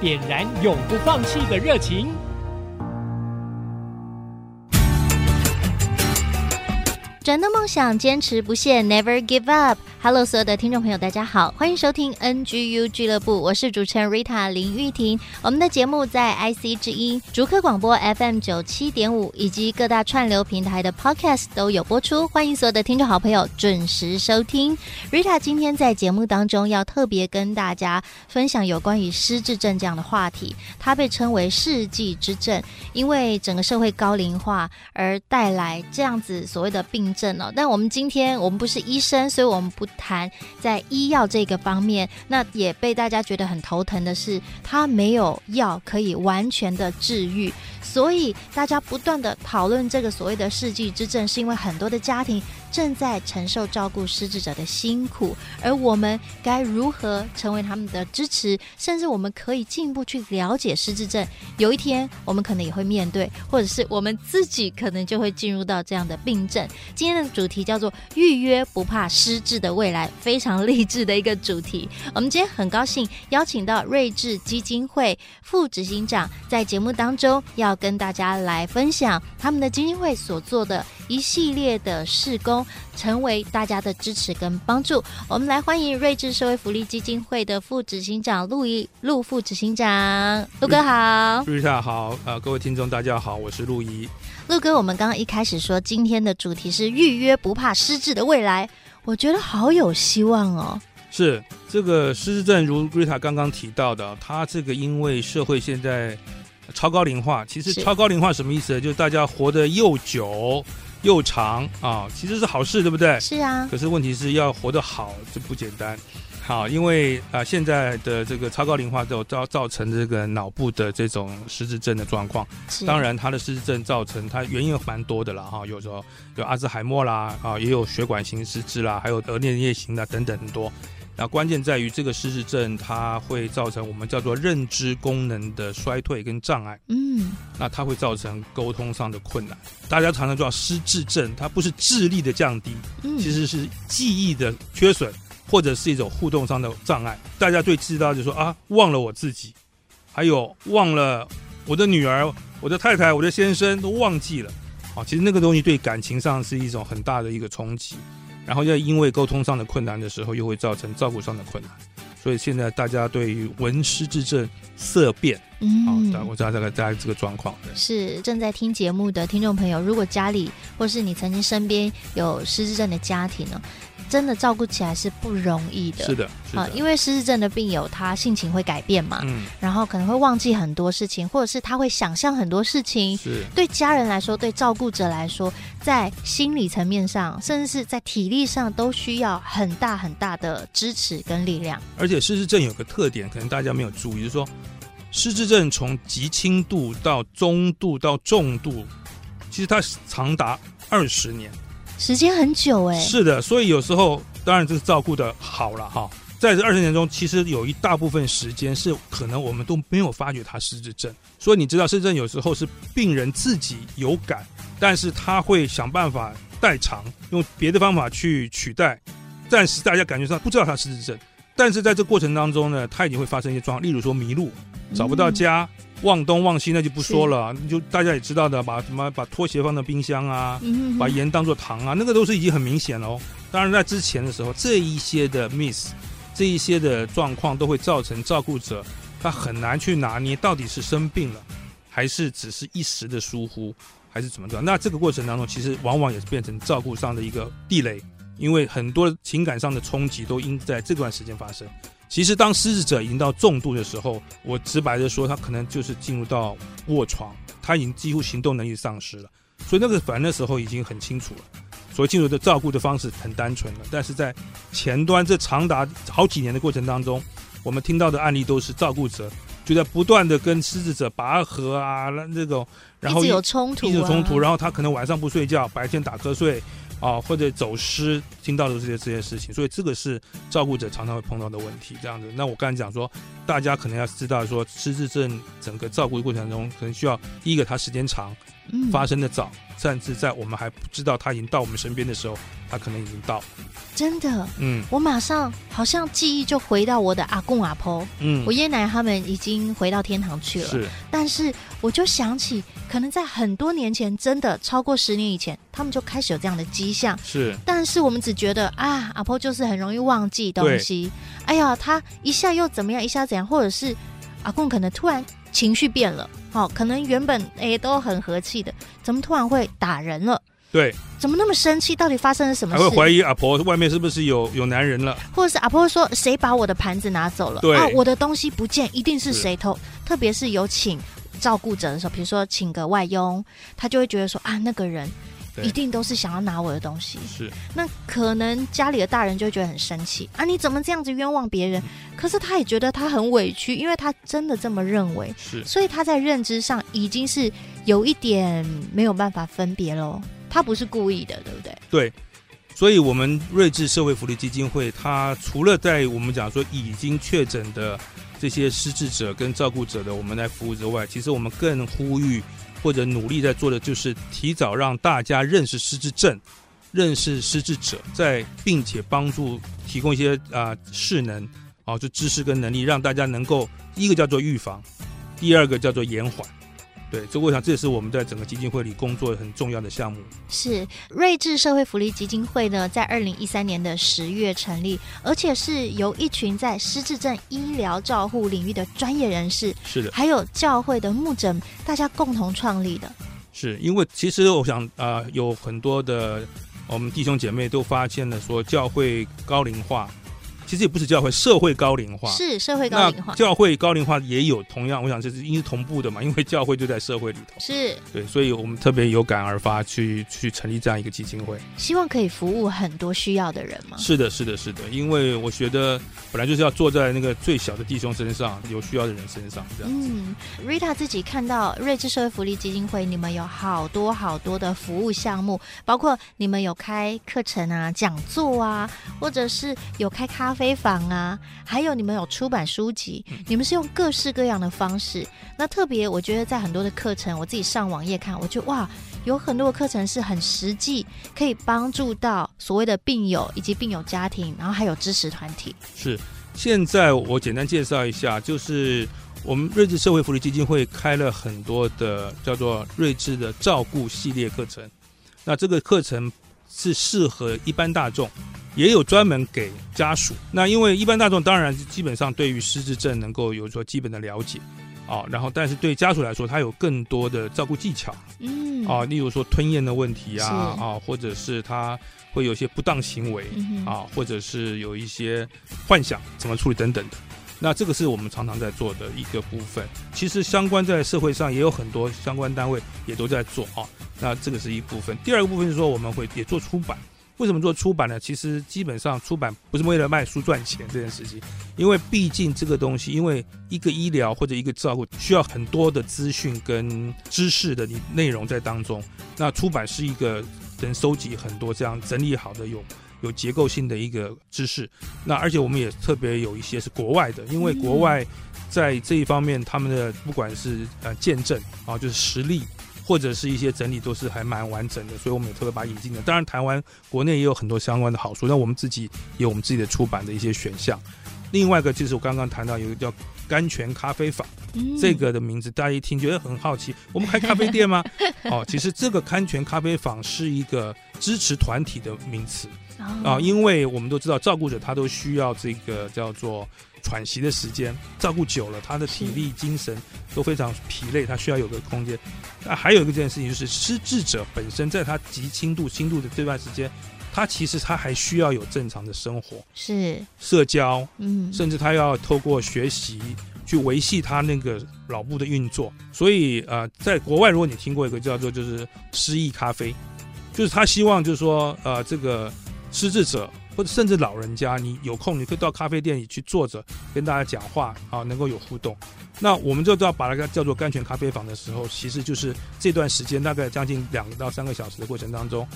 点燃永不放弃的热情。人的梦想，坚持不懈，Never give up。Hello，所有的听众朋友，大家好，欢迎收听 NGU 俱乐部，我是主持人 Rita 林玉婷。我们的节目在 IC 之音、竹科广播 FM 九七点五以及各大串流平台的 Podcast 都有播出，欢迎所有的听众好朋友准时收听。Rita 今天在节目当中要特别跟大家分享有关于失智症这样的话题，它被称为世纪之症，因为整个社会高龄化而带来这样子所谓的病症哦。但我们今天我们不是医生，所以我们不。谈在医药这个方面，那也被大家觉得很头疼的是，它没有药可以完全的治愈，所以大家不断的讨论这个所谓的世纪之症，是因为很多的家庭。正在承受照顾失智者的辛苦，而我们该如何成为他们的支持？甚至我们可以进一步去了解失智症。有一天，我们可能也会面对，或者是我们自己可能就会进入到这样的病症。今天的主题叫做“预约不怕失智的未来”，非常励志的一个主题。我们今天很高兴邀请到睿智基金会副执行长在节目当中，要跟大家来分享他们的基金会所做的一系列的事工。成为大家的支持跟帮助，我们来欢迎睿智社会福利基金会的副执行长陆仪陆副执行长，陆哥好，瑞塔好，呃，各位听众大家好，我是陆仪，陆哥，我们刚刚一开始说今天的主题是预约不怕失智的未来，我觉得好有希望哦。是这个失智症，如瑞塔刚刚提到的，他这个因为社会现在超高龄化，其实超高龄化什么意思呢？就是大家活得又久。又长啊，其实是好事，对不对？是啊。可是问题是要活得好，这不简单。好，因为啊，现在的这个超高龄化都造造成这个脑部的这种失智症的状况。是。当然，它的失智症造成它原因蛮多的了哈，有时候有阿兹海默啦啊，也有血管型失智啦，还有额颞叶型的等等很多。那关键在于这个失智症，它会造成我们叫做认知功能的衰退跟障碍。嗯，那它会造成沟通上的困难。大家常常叫失智症，它不是智力的降低，其实是记忆的缺损，或者是一种互动上的障碍。大家最知道就是说啊，忘了我自己，还有忘了我的女儿、我的太太、我的先生都忘记了。啊，其实那个东西对感情上是一种很大的一个冲击。然后又因为沟通上的困难的时候，又会造成照顾上的困难，所以现在大家对于文失智症色变，嗯，好，我知道大概大概这个状况。是正在听节目的听众朋友，如果家里或是你曾经身边有失智症的家庭呢？真的照顾起来是不容易的，是的，是的，啊，因为失智症的病友他性情会改变嘛，嗯，然后可能会忘记很多事情，或者是他会想象很多事情，是。对家人来说，对照顾者来说，在心理层面上，甚至是在体力上，都需要很大很大的支持跟力量。而且失智症有个特点，可能大家没有注意，就是说失智症从极轻度到中度到重度，其实它长达二十年。时间很久哎，是的，所以有时候当然这是照顾的好了哈，在这二十年中，其实有一大部分时间是可能我们都没有发觉他失智症。所以你知道失智症有时候是病人自己有感，但是他会想办法代偿，用别的方法去取代，暂时大家感觉上不知道他失智症，但是在这过程当中呢，他已经会发生一些状况，例如说迷路，找不到家。嗯忘东忘西那就不说了，就大家也知道的，把什么把拖鞋放到冰箱啊，把盐当做糖啊，那个都是已经很明显了哦。当然在之前的时候，这一些的 miss，这一些的状况都会造成照顾者他很难去拿捏到底是生病了，还是只是一时的疏忽，还是怎么着。那这个过程当中，其实往往也是变成照顾上的一个地雷，因为很多情感上的冲击都应在这段时间发生。其实，当失智者已经到重度的时候，我直白的说，他可能就是进入到卧床，他已经几乎行动能力丧失了。所以那个反正那时候已经很清楚了，所以进入的照顾的方式很单纯了。但是在前端这长达好几年的过程当中，我们听到的案例都是照顾者就在不断的跟失智者拔河啊，那这种，然后一直有冲突、啊，一直有冲突，然后他可能晚上不睡觉，白天打瞌睡。啊，或者走失，听到的这些这些事情，所以这个是照顾者常常会碰到的问题。这样子，那我刚才讲说，大家可能要知道说，失智症整个照顾过程中，可能需要第一个，它时间长，发生的早，嗯、甚至在我们还不知道他已经到我们身边的时候，他可能已经到。真的，嗯，我马上好像记忆就回到我的阿公阿婆，嗯，我爷爷奶奶他们已经回到天堂去了，是，但是我就想起，可能在很多年前，真的超过十年以前，他们就开始有这样的迹象，是，但是我们只觉得啊，阿婆就是很容易忘记东西，哎呀，他一下又怎么样，一下怎样，或者是阿公可能突然情绪变了，好、哦，可能原本哎都很和气的，怎么突然会打人了？对，怎么那么生气？到底发生了什么事？还会怀疑阿婆外面是不是有有男人了？或者是阿婆说谁把我的盘子拿走了？对啊，我的东西不见，一定是谁偷。特别是有请照顾者的时候，比如说请个外佣，他就会觉得说啊，那个人一定都是想要拿我的东西。是，那可能家里的大人就会觉得很生气啊，你怎么这样子冤枉别人？可是他也觉得他很委屈，因为他真的这么认为。是，所以他在认知上已经是有一点没有办法分别喽。他不是故意的，对不对？对，所以，我们睿智社会福利基金会，它除了在我们讲说已经确诊的这些失智者跟照顾者的我们来服务之外，其实我们更呼吁或者努力在做的，就是提早让大家认识失智症，认识失智者，在并且帮助提供一些啊势能啊、就知识跟能力，让大家能够一个叫做预防，第二个叫做延缓。对，这我想这也是我们在整个基金会里工作很重要的项目。是睿智社会福利基金会呢，在二零一三年的十月成立，而且是由一群在失智症医疗照护领域的专业人士，是的，还有教会的牧者，大家共同创立的。是因为其实我想啊、呃，有很多的我们弟兄姐妹都发现了说，教会高龄化。其实也不是教会，社会高龄化是社会高龄化。教会高龄化也有同样，我想这是因为同步的嘛，因为教会就在社会里头。是对，所以我们特别有感而发去去成立这样一个基金会，希望可以服务很多需要的人嘛。是的，是的，是的，因为我觉得本来就是要坐在那个最小的弟兄身上，有需要的人身上这样子。嗯，Rita 自己看到睿智社会福利基金会，你们有好多好多的服务项目，包括你们有开课程啊、讲座啊，或者是有开咖啡房啊，还有你们有出版书籍，你们是用各式各样的方式。那特别，我觉得在很多的课程，我自己上网页看，我觉得哇，有很多的课程是很实际，可以帮助到所谓的病友以及病友家庭，然后还有支持团体。是，现在我简单介绍一下，就是我们睿智社会福利基金会开了很多的叫做睿智的照顾系列课程，那这个课程是适合一般大众。也有专门给家属，那因为一般大众当然基本上对于失智症能够有所基本的了解，啊，然后但是对家属来说，他有更多的照顾技巧，嗯，啊，例如说吞咽的问题啊，啊，或者是他会有一些不当行为，啊，或者是有一些幻想怎么处理等等的，那这个是我们常常在做的一个部分。其实相关在社会上也有很多相关单位也都在做啊，那这个是一部分。第二个部分是说我们会也做出版。为什么做出版呢？其实基本上出版不是为了卖书赚钱这件事情，因为毕竟这个东西，因为一个医疗或者一个照顾需要很多的资讯跟知识的你内容在当中。那出版是一个能收集很多这样整理好的有有结构性的一个知识。那而且我们也特别有一些是国外的，因为国外在这一方面他们的不管是呃见证啊，就是实力。或者是一些整理都是还蛮完整的，所以我们也特别把它引进的。当然，台湾国内也有很多相关的好书，那我们自己有我们自己的出版的一些选项。另外一个就是我刚刚谈到有一个叫甘泉咖啡坊，嗯、这个的名字大家一听觉得很好奇，我们开咖啡店吗？哦，其实这个甘泉咖啡坊是一个支持团体的名词 啊、哦，因为我们都知道照顾者他都需要这个叫做。喘息的时间，照顾久了，他的体力、精神都非常疲累，他需要有个空间。那还有一个这件事情就是，失智者本身在他极轻度、轻度的这段时间，他其实他还需要有正常的生活，是社交，嗯，甚至他要透过学习去维系他那个脑部的运作。所以，呃，在国外，如果你听过一个叫做就是失忆咖啡，就是他希望就是说，呃，这个失智者。或者甚至老人家，你有空你可以到咖啡店里去坐着，跟大家讲话啊，能够有互动。那我们就要把它叫做甘泉咖啡坊的时候，其实就是这段时间大概将近两到三个小时的过程当中，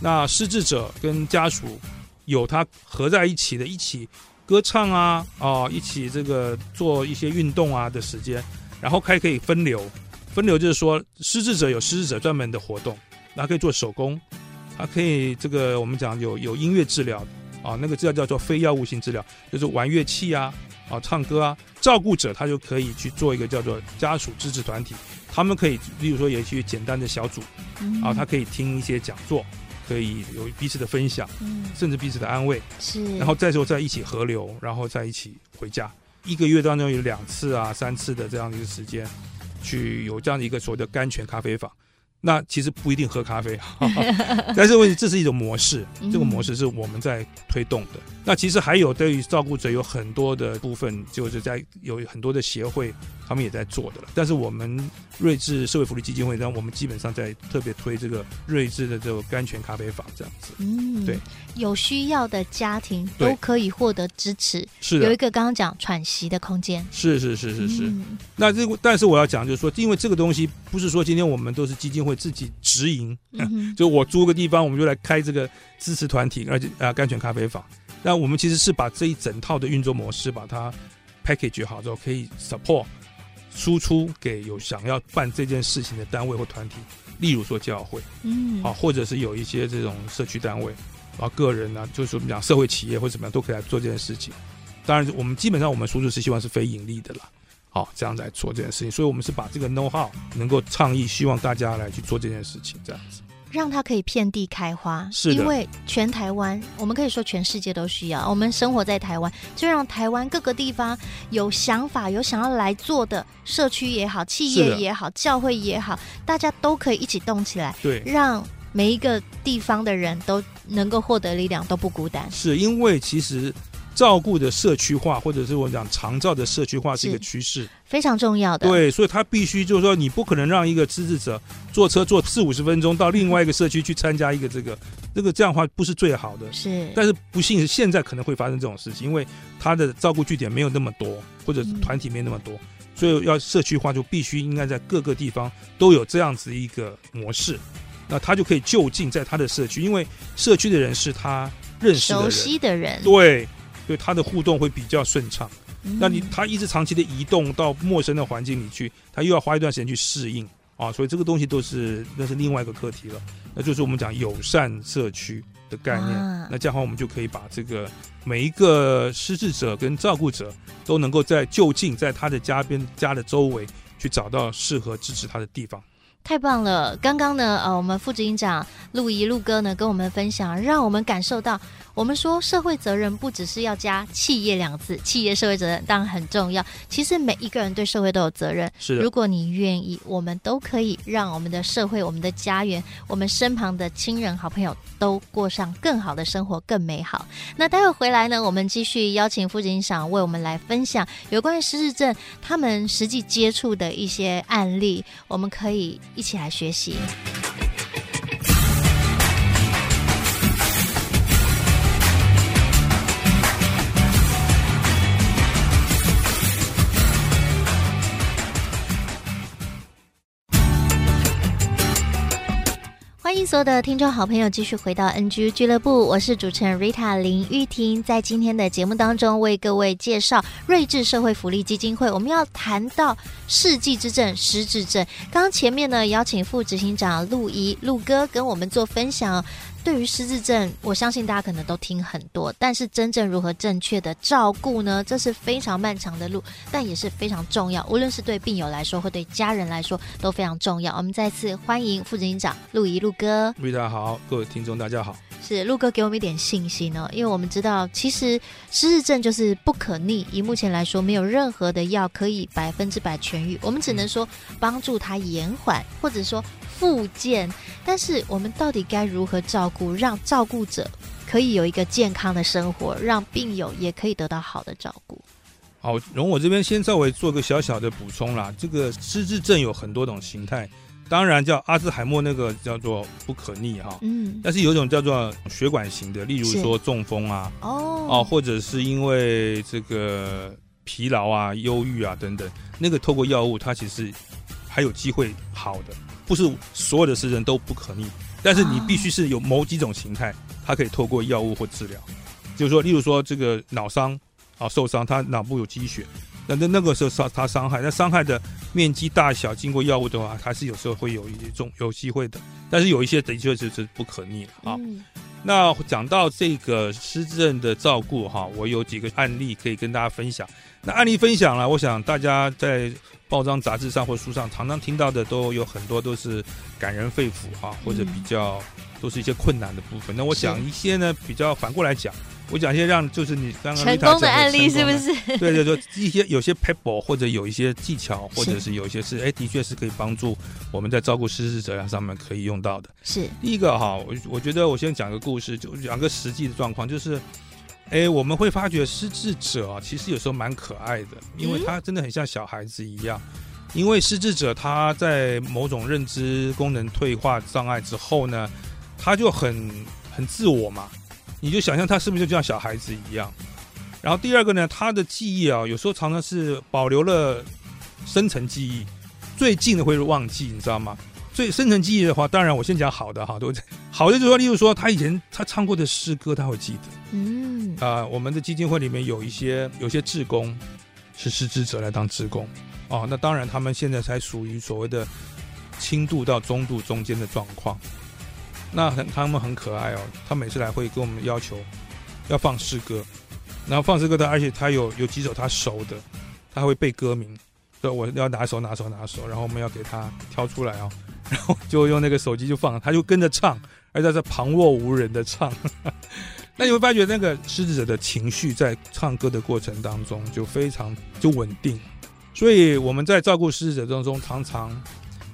那失智者跟家属有他合在一起的，一起歌唱啊，啊，一起这个做一些运动啊的时间，然后还可以分流，分流就是说失智者有失智者专门的活动，那可以做手工，他可以这个我们讲有有音乐治疗。啊，那个治疗叫做非药物性治疗，就是玩乐器啊，啊，唱歌啊。照顾者他就可以去做一个叫做家属支持团体，他们可以，例如说也去简单的小组，啊，他可以听一些讲座，可以有彼此的分享，甚至彼此的安慰，是，然后再说再一起合流，然后再一起回家。一个月当中有两次啊、三次的这样的一个时间，去有这样的一个所谓的甘泉咖啡坊。那其实不一定喝咖啡，但是问题这是一种模式，这个模式是我们在推动的。那其实还有对于照顾者有很多的部分，就是在有很多的协会，他们也在做的了。但是我们睿智社会福利基金会，然后我们基本上在特别推这个睿智的这个甘泉咖啡坊这样子。嗯，对，有需要的家庭都可以获得支持。是有一个刚刚讲喘息的空间。是是是是是。嗯、那这个，但是我要讲就是说，因为这个东西不是说今天我们都是基金会自己直营，嗯、就我租个地方，我们就来开这个支持团体，而且啊甘泉咖啡坊。那我们其实是把这一整套的运作模式把它 package 好之后，可以 support 输出给有想要办这件事情的单位或团体，例如说教会，嗯，啊，或者是有一些这种社区单位，啊，个人呢、啊，就是我们讲社会企业或者怎么样都可以来做这件事情。当然，我们基本上我们输出是希望是非盈利的啦，好，这样来做这件事情。所以我们是把这个 know how 能够倡议，希望大家来去做这件事情，这样子。让它可以遍地开花，是，因为全台湾，我们可以说全世界都需要。我们生活在台湾，就让台湾各个地方有想法、有想要来做的社区也好、企业也好、教会也好，大家都可以一起动起来，对，让每一个地方的人都能够获得力量，都不孤单。是因为其实。照顾的社区化，或者是我讲长照的社区化是一个趋势，非常重要的。对，所以他必须就是说，你不可能让一个失智者坐车坐四五十分钟到另外一个社区去参加一个这个，这个这样的话不是最好的。是，但是不幸是现在可能会发生这种事情，因为他的照顾据点没有那么多，或者团体没那么多，嗯、所以要社区化就必须应该在各个地方都有这样子一个模式，那他就可以就近在他的社区，因为社区的人是他认识的人、熟悉的人，对。对他的互动会比较顺畅，那你他一直长期的移动到陌生的环境里去，他又要花一段时间去适应啊，所以这个东西都是那是另外一个课题了，那就是我们讲友善社区的概念。那这样的话，我们就可以把这个每一个失智者跟照顾者都能够在就近在他的家边家的周围去找到适合支持他的地方。太棒了！刚刚呢，呃，我们副执行长陆仪陆哥呢跟我们分享，让我们感受到。我们说社会责任不只是要加企业两个字，企业社会责任当然很重要。其实每一个人对社会都有责任。是的，如果你愿意，我们都可以让我们的社会、我们的家园、我们身旁的亲人、好朋友都过上更好的生活，更美好。那待会回来呢，我们继续邀请副执行长为我们来分享有关于失智症他们实际接触的一些案例，我们可以一起来学习。欢迎所有的听众好朋友继续回到 NG 俱乐部，我是主持人 Rita 林玉婷，在今天的节目当中为各位介绍睿智社会福利基金会。我们要谈到世纪之症失智症，刚刚前面呢邀请副执行长陆怡陆哥跟我们做分享。对于失智症，我相信大家可能都听很多，但是真正如何正确的照顾呢？这是非常漫长的路，但也是非常重要。无论是对病友来说，或对家人来说，都非常重要。我们再次欢迎副执行长陆怡陆哥。陆大家好，各位听众大家好。是陆哥给我们一点信心呢、哦，因为我们知道，其实失智症就是不可逆，以目前来说，没有任何的药可以百分之百痊愈。我们只能说帮助他延缓，或者说。复健，但是我们到底该如何照顾，让照顾者可以有一个健康的生活，让病友也可以得到好的照顾？好，容我这边先稍微做个小小的补充啦。这个失智症有很多种形态，当然叫阿兹海默那个叫做不可逆哈，嗯，但是有一种叫做血管型的，例如说中风啊，哦哦，或者是因为这个疲劳啊、忧郁啊等等，那个透过药物它其实还有机会好的，不是所有的失智都不可逆，但是你必须是有某几种形态，它可以透过药物或治疗，就是说，例如说这个脑伤啊受伤，他脑部有积血。那那那个时候伤他伤害，那伤害的面积大小，经过药物的话，还是有时候会有一种有机会的。但是有一些的确是是不可逆啊。嗯、那讲到这个失智症的照顾哈，我有几个案例可以跟大家分享。那案例分享了，我想大家在报章杂志上或书上常常听到的都有很多都是感人肺腑哈，或者比较都是一些困难的部分。那我讲一些呢，比较反过来讲。我讲一些让就是你刚刚成功的案例是不是？对 对对，一些有些 pebble 或者有一些技巧，或者是有一些是哎，的确是可以帮助我们在照顾失智者上面可以用到的。是第一个哈，我我觉得我先讲个故事，就讲个实际的状况，就是哎，我们会发觉失智者啊，其实有时候蛮可爱的，因为他真的很像小孩子一样。因为失智者他在某种认知功能退化障碍之后呢，他就很很自我嘛。你就想象他是不是就像小孩子一样？然后第二个呢，他的记忆啊，有时候常常是保留了深层记忆，最近的会忘记，你知道吗？最深层记忆的话，当然我先讲好的哈，都 好的就是说，例如说他以前他唱过的诗歌，他会记得。嗯啊、呃，我们的基金会里面有一些有些志工是失智者来当志工哦，那当然他们现在才属于所谓的轻度到中度中间的状况。那很，他们很可爱哦。他每次来会跟我们要求要放诗歌，然后放诗歌的，而且他有有几首他熟的，他会背歌名，说我要拿手拿手拿手，然后我们要给他挑出来哦，然后就用那个手机就放，他就跟着唱，而且在旁若无人的唱。那你会发觉那个失智者的情绪在唱歌的过程当中就非常就稳定，所以我们在照顾失智者当中常常。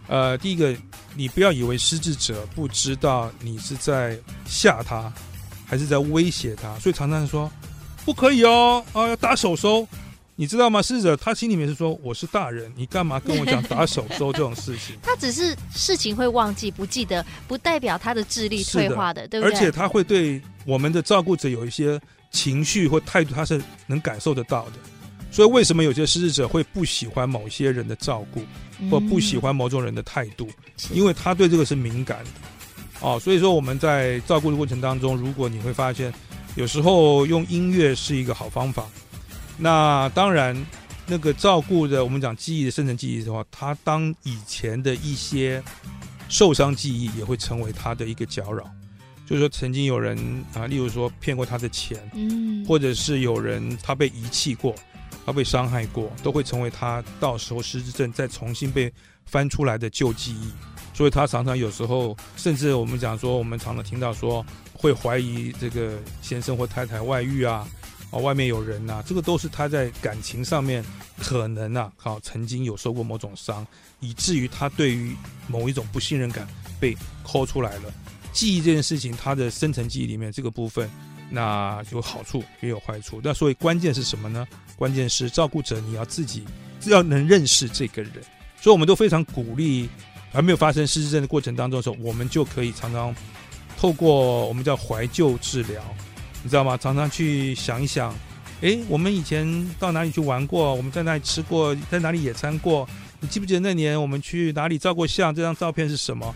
呃，第一个，你不要以为失智者不知道你是在吓他，还是在威胁他，所以常常说不可以哦，啊，要打手手，你知道吗？失智者他心里面是说，我是大人，你干嘛跟我讲打手手这种事情？他只是事情会忘记不记得，不代表他的智力退化的，的对不对？而且他会对我们的照顾者有一些情绪或态度，他是能感受得到的。所以为什么有些失智者会不喜欢某些人的照顾？或不喜欢某种人的态度，因为他对这个是敏感的，哦，所以说我们在照顾的过程当中，如果你会发现，有时候用音乐是一个好方法。那当然，那个照顾的我们讲记忆的深层记忆的话，他当以前的一些受伤记忆也会成为他的一个搅扰，就是说曾经有人啊，例如说骗过他的钱，嗯，或者是有人他被遗弃过。他被伤害过，都会成为他到时候失智症再重新被翻出来的旧记忆，所以他常常有时候，甚至我们讲说，我们常常听到说会怀疑这个先生或太太外遇啊，啊，外面有人呐，这个都是他在感情上面可能啊，好曾经有受过某种伤，以至于他对于某一种不信任感被抠出来了。记忆这件事情，他的深层记忆里面这个部分。那有好处也有坏处，那所以关键是什么呢？关键是照顾者你要自己要能认识这个人，所以我们都非常鼓励，还没有发生失智症的过程当中的时候，我们就可以常常透过我们叫怀旧治疗，你知道吗？常常去想一想，诶，我们以前到哪里去玩过？我们在哪里吃过？在哪里野餐过？你记不记得那年我们去哪里照过相？这张照片是什么？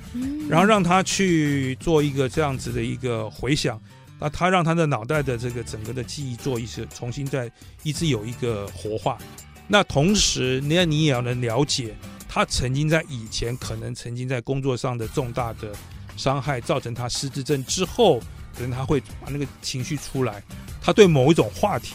然后让他去做一个这样子的一个回想。那他让他的脑袋的这个整个的记忆做一次重新再一直有一个活化，那同时那你也要能了解他曾经在以前可能曾经在工作上的重大的伤害，造成他失智症之后，可能他会把那个情绪出来，他对某一种话题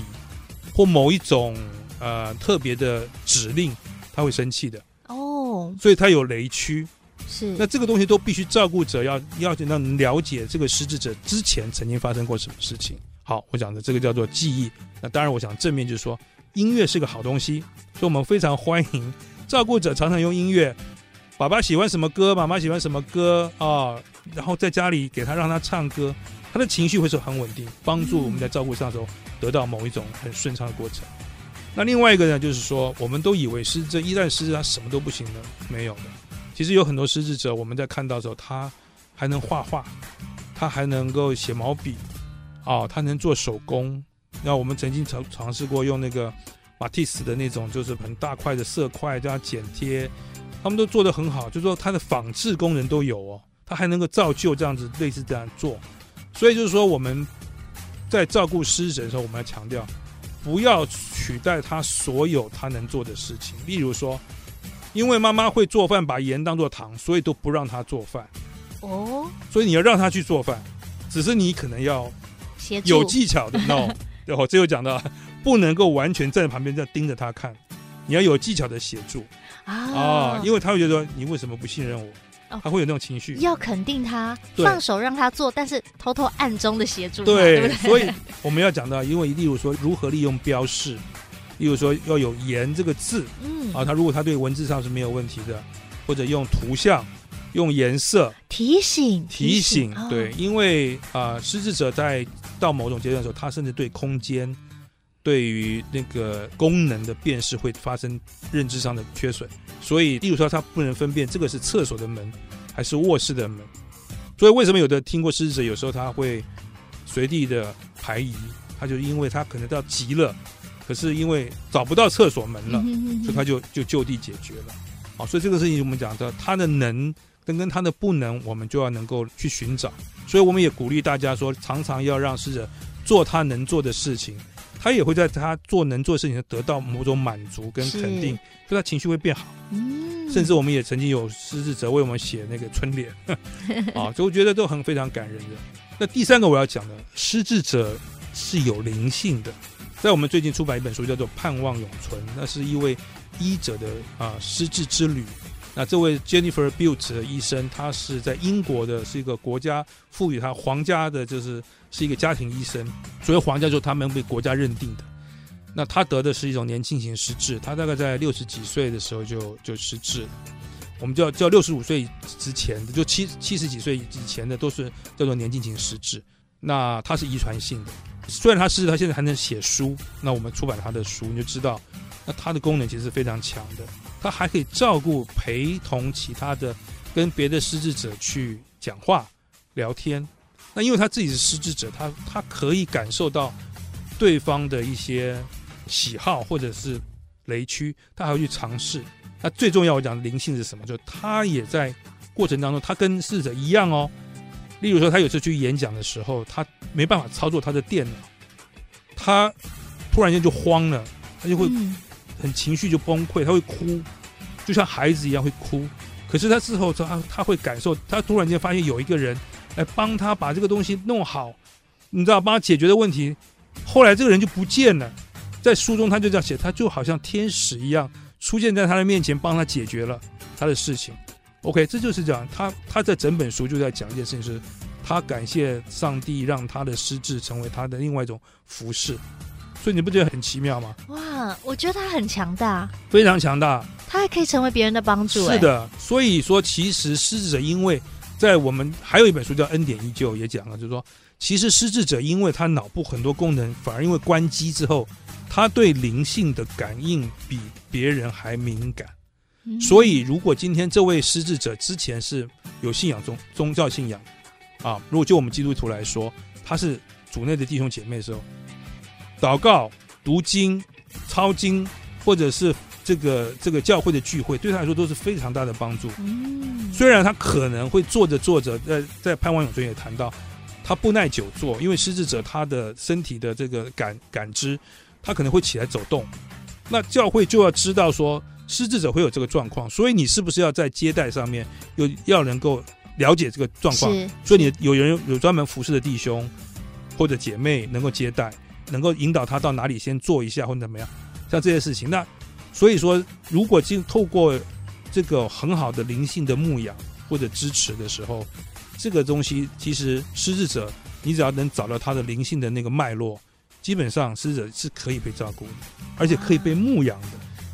或某一种呃特别的指令，他会生气的哦，所以他有雷区。是，那这个东西都必须照顾者要要能了解这个失智者之前曾经发生过什么事情。好，我讲的这个叫做记忆。那当然，我想正面就是说，音乐是个好东西，所以我们非常欢迎照顾者常常用音乐。爸爸喜欢什么歌，妈妈喜欢什么歌啊、哦？然后在家里给他让他唱歌，他的情绪会是很稳定，帮助我们在照顾上的时候得到某一种很顺畅的过程。那另外一个呢，就是说，我们都以为失这，一旦失智他什么都不行了，没有的。其实有很多失智者，我们在看到的时候，他还能画画，他还能够写毛笔，哦，他能做手工。那我们曾经尝尝试过用那个马蒂斯的那种，就是很大块的色块这样剪贴，他们都做得很好，就是说他的仿制功能都有哦，他还能够造就这样子类似这样做。所以就是说我们在照顾失智者的时候，我们要强调，不要取代他所有他能做的事情，例如说。因为妈妈会做饭，把盐当做糖，所以都不让他做饭。哦，所以你要让他去做饭，只是你可能要有技巧的。no，然后最后讲到，不能够完全站在旁边这样盯着他看，你要有技巧的协助啊，啊，因为他会觉得说你为什么不信任我？他会有那种情绪，要肯定他，放手让他做，但是偷偷暗中的协助他，对，对？所以我们要讲到，因为例如说如何利用标示。例如说要有“盐”这个字，嗯，啊，他如果他对文字上是没有问题的，或者用图像、用颜色提醒提醒，对，哦、因为啊，失智者在到某种阶段的时候，他甚至对空间、对于那个功能的辨识会发生认知上的缺损，所以，例如说他不能分辨这个是厕所的门还是卧室的门，所以为什么有的听过失智者有时候他会随地的排遗，他就因为他可能到急了。可是因为找不到厕所门了，所以他就就就地解决了。好，所以这个事情我们讲的，他的能跟跟他的不能，我们就要能够去寻找。所以我们也鼓励大家说，常常要让失者做他能做的事情，他也会在他做能做的事情得到某种满足跟肯定，所以他情绪会变好。甚至我们也曾经有失智者为我们写那个春联，啊，所以我觉得都很非常感人的。那第三个我要讲的，失智者是有灵性的。在我们最近出版一本书，叫做《盼望永存》，那是一位医者的啊失智之旅。那这位 Jennifer Butte 的医生，他是在英国的，是一个国家赋予他皇家的，就是是一个家庭医生。所谓皇家，就是他们被国家认定的。那他得的是一种年轻型失智，他大概在六十几岁的时候就就失智了。我们叫叫六十五岁之前的，就七七十几岁以前的，都是叫做年轻型失智。那他是遗传性的。虽然他是他现在还能写书，那我们出版他的书，你就知道，那他的功能其实是非常强的。他还可以照顾、陪同其他的跟别的失智者去讲话、聊天。那因为他自己是失智者，他他可以感受到对方的一些喜好或者是雷区，他还会去尝试。那最重要，我讲的灵性是什么？就他也在过程当中，他跟逝者一样哦。例如说，他有次去演讲的时候，他没办法操作他的电脑，他突然间就慌了，他就会很情绪就崩溃，他会哭，就像孩子一样会哭。可是他事后他他会感受，他突然间发现有一个人来帮他把这个东西弄好，你知道，帮他解决的问题。后来这个人就不见了，在书中他就这样写，他就好像天使一样出现在他的面前，帮他解决了他的事情。OK，这就是讲他他在整本书就在讲一件事情，是他感谢上帝让他的失智成为他的另外一种服饰，所以你不觉得很奇妙吗？哇，我觉得他很强大，非常强大，他还可以成为别人的帮助。是的，所以说其实失智者因为在我们还有一本书叫《恩典依旧》也讲了，就是说其实失智者因为他脑部很多功能反而因为关机之后，他对灵性的感应比别人还敏感。所以，如果今天这位失智者之前是有信仰宗宗教信仰，啊，如果就我们基督徒来说，他是主内的弟兄姐妹的时候，祷告、读经、抄经，或者是这个这个教会的聚会，对他来说都是非常大的帮助。虽然他可能会坐着坐着，在在潘王永存也谈到，他不耐久坐，因为失智者他的身体的这个感感知，他可能会起来走动，那教会就要知道说。失智者会有这个状况，所以你是不是要在接待上面有要能够了解这个状况？所以你有人有专门服侍的弟兄或者姐妹能够接待，能够引导他到哪里先坐一下或者怎么样，像这些事情。那所以说，如果经透过这个很好的灵性的牧养或者支持的时候，这个东西其实失智者，你只要能找到他的灵性的那个脉络，基本上失智者是可以被照顾的，而且可以被牧养的。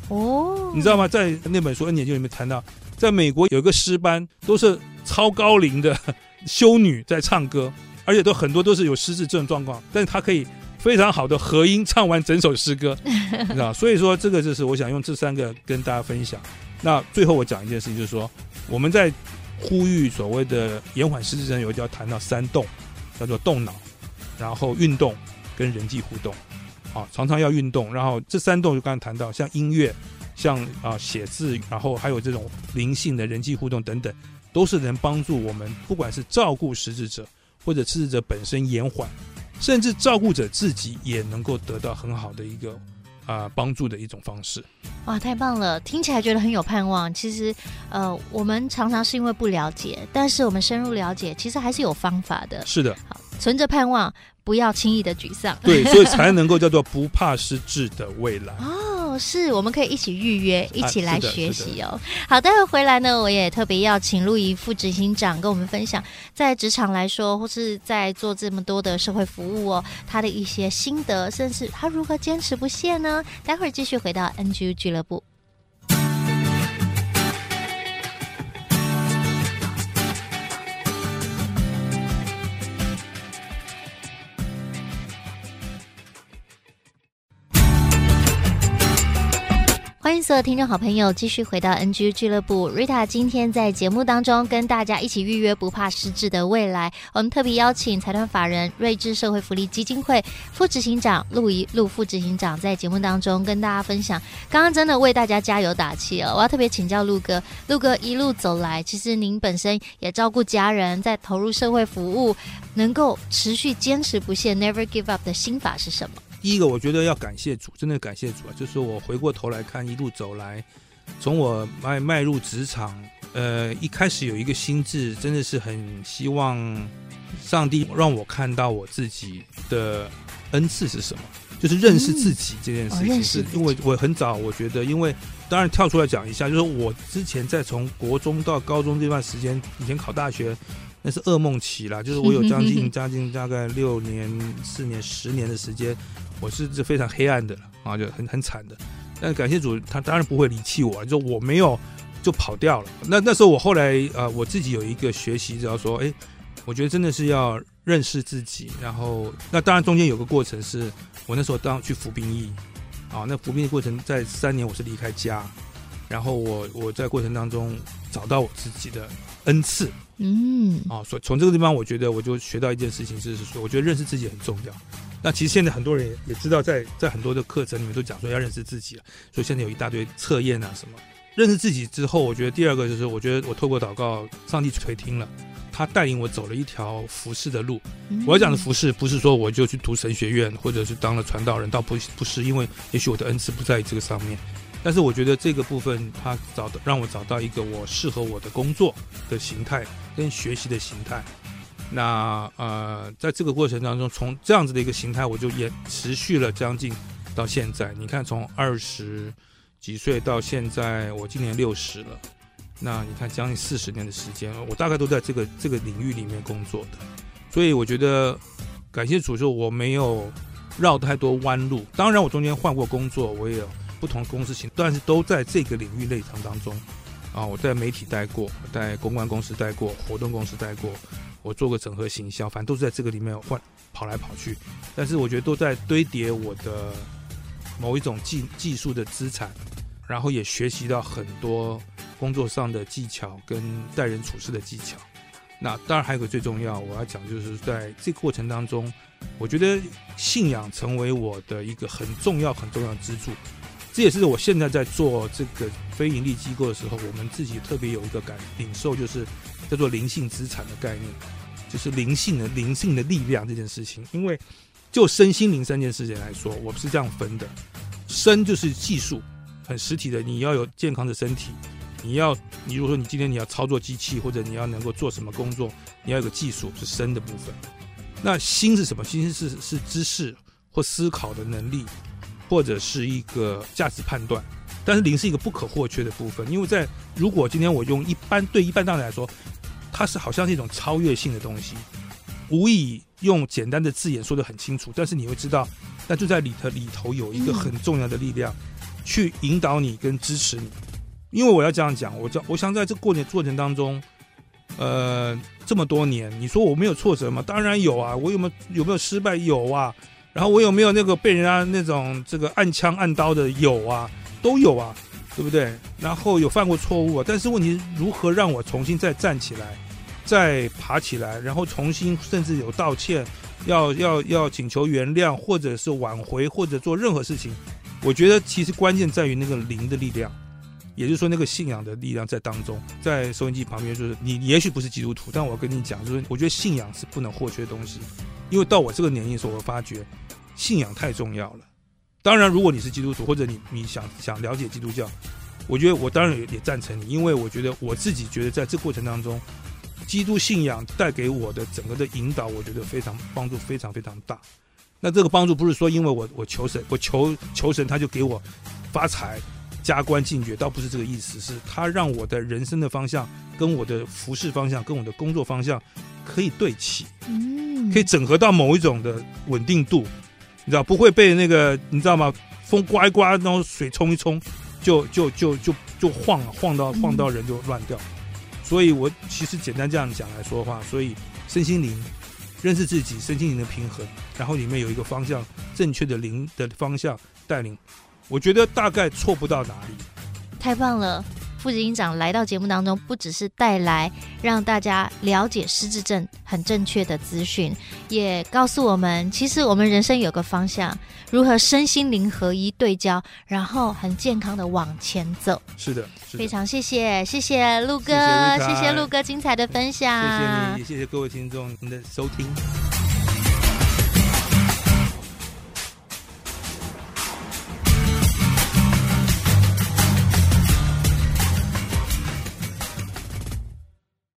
哦，你知道吗？在那本书《恩典就》里面谈到，在美国有一个诗班，都是超高龄的 修女在唱歌，而且都很多都是有失智症状况，但是她可以非常好的合音唱完整首诗歌，你知道？所以说，这个就是我想用这三个跟大家分享。那最后我讲一件事情，就是说，我们在呼吁所谓的延缓失智症，有一条谈到三动，叫做动脑，然后运动跟人际互动。啊，常常要运动，然后这三动就刚才谈到，像音乐，像啊写字，然后还有这种灵性的人际互动等等，都是能帮助我们，不管是照顾失智者或者失智者本身延缓，甚至照顾者自己也能够得到很好的一个啊帮助的一种方式。哇，太棒了！听起来觉得很有盼望。其实，呃，我们常常是因为不了解，但是我们深入了解，其实还是有方法的。是的，好，存着盼望。不要轻易的沮丧，对，所以才能够叫做不怕失智的未来。哦，是，我们可以一起预约，一起来学习哦。好，待会回来呢，我也特别要请陆怡副执行长跟我们分享，在职场来说，或是在做这么多的社会服务哦，他的一些心得，甚至他如何坚持不懈呢？待会儿继续回到 NGU 俱乐部。迎所有听众好朋友继续回到 NG 俱乐部。Rita 今天在节目当中跟大家一起预约不怕失智的未来。我们特别邀请财团法人瑞智社会福利基金会副执行长陆仪陆副执行长在节目当中跟大家分享。刚刚真的为大家加油打气哦！我要特别请教陆哥，陆哥一路走来，其实您本身也照顾家人，在投入社会服务，能够持续坚持不懈，Never give up 的心法是什么？第一个，我觉得要感谢主，真的感谢主啊！就是我回过头来看，一路走来，从我迈迈入职场，呃，一开始有一个心智，真的是很希望上帝让我看到我自己的恩赐是什么，就是认识自己这件事情。是因为我很早，我觉得，因为当然跳出来讲一下，就是我之前在从国中到高中这段时间，以前考大学。那是噩梦期啦，就是我有将近 将近大概六年、四年、十年的时间，我是这非常黑暗的啊，就很很惨的。但感谢主，他当然不会离弃我，就我没有就跑掉了。那那时候我后来呃，我自己有一个学习，只要说，哎，我觉得真的是要认识自己。然后那当然中间有个过程是，我那时候当去服兵役啊，那服兵役过程在三年我是离开家，然后我我在过程当中找到我自己的恩赐。嗯，啊，所以从这个地方，我觉得我就学到一件事情，就是说，我觉得认识自己很重要。那其实现在很多人也也知道在，在在很多的课程里面都讲说要认识自己了，所以现在有一大堆测验啊什么。认识自己之后，我觉得第二个就是，我觉得我透过祷告，上帝垂听了，他带领我走了一条服侍的路。我要讲的服侍，不是说我就去读神学院，或者是当了传道人，倒不不是，因为也许我的恩赐不在于这个上面。但是我觉得这个部分，他找到让我找到一个我适合我的工作的形态跟学习的形态。那呃，在这个过程当中，从这样子的一个形态，我就也持续了将近到现在。你看，从二十几岁到现在，我今年六十了。那你看，将近四十年的时间，我大概都在这个这个领域里面工作的。所以我觉得，感谢主，就我没有绕太多弯路。当然，我中间换过工作，我也有。不同公司型，但是都在这个领域内场当中，啊，我在媒体待过，在公关公司待过，活动公司待过，我做个整合行销，反正都是在这个里面换跑来跑去，但是我觉得都在堆叠我的某一种技技术的资产，然后也学习到很多工作上的技巧跟待人处事的技巧。那当然还有个最重要，我要讲就是在这个过程当中，我觉得信仰成为我的一个很重要很重要的支柱。这也是我现在在做这个非盈利机构的时候，我们自己特别有一个感领受，就是叫做灵性资产的概念，就是灵性的灵性的力量这件事情。因为就身心灵三件事情来说，我们是这样分的：身就是技术，很实体的，你要有健康的身体；你要，你如果说你今天你要操作机器，或者你要能够做什么工作，你要有个技术，是身的部分。那心是什么？心是是知识或思考的能力。或者是一个价值判断，但是零是一个不可或缺的部分，因为在如果今天我用一般对一般大人来说，它是好像是一种超越性的东西，无以用简单的字眼说得很清楚，但是你会知道，那就在里头里头有一个很重要的力量，去引导你跟支持你。因为我要这样讲，我讲我想在这过年过程当中，呃，这么多年，你说我没有挫折吗？当然有啊，我有没有有没有失败？有啊。然后我有没有那个被人家那种这个暗枪暗刀的有啊，都有啊。对不对？然后有犯过错误，但是问题如何让我重新再站起来，再爬起来，然后重新甚至有道歉，要要要请求原谅，或者是挽回，或者做任何事情。我觉得其实关键在于那个灵的力量，也就是说那个信仰的力量在当中。在收音机旁边，就是你也许不是基督徒，但我跟你讲，就是我觉得信仰是不能或缺的东西。因为到我这个年龄的时候，我发觉信仰太重要了。当然，如果你是基督徒，或者你你想想了解基督教，我觉得我当然也也赞成你，因为我觉得我自己觉得在这过程当中，基督信仰带给我的整个的引导，我觉得非常帮助非常非常大。那这个帮助不是说因为我我求神，我求求神他就给我发财、加官进爵，倒不是这个意思，是他让我的人生的方向跟我的服饰方向跟我的工作方向可以对齐，嗯，可以整合到某一种的稳定度，你知道不会被那个你知道吗？风刮一刮，然后水冲一冲，就就就就就晃了，晃到晃到人就乱掉。所以我其实简单这样讲来说的话，所以身心灵。认识自己身心灵的平衡，然后里面有一个方向，正确的灵的方向带领，我觉得大概错不到哪里。太棒了。副执行长来到节目当中，不只是带来让大家了解失智症很正确的资讯，也告诉我们，其实我们人生有个方向，如何身心灵合一对焦，然后很健康的往前走。是的，是的，非常谢谢，谢谢陆哥，谢谢陆哥精彩的分享，谢谢你，也谢谢各位听众您的收听。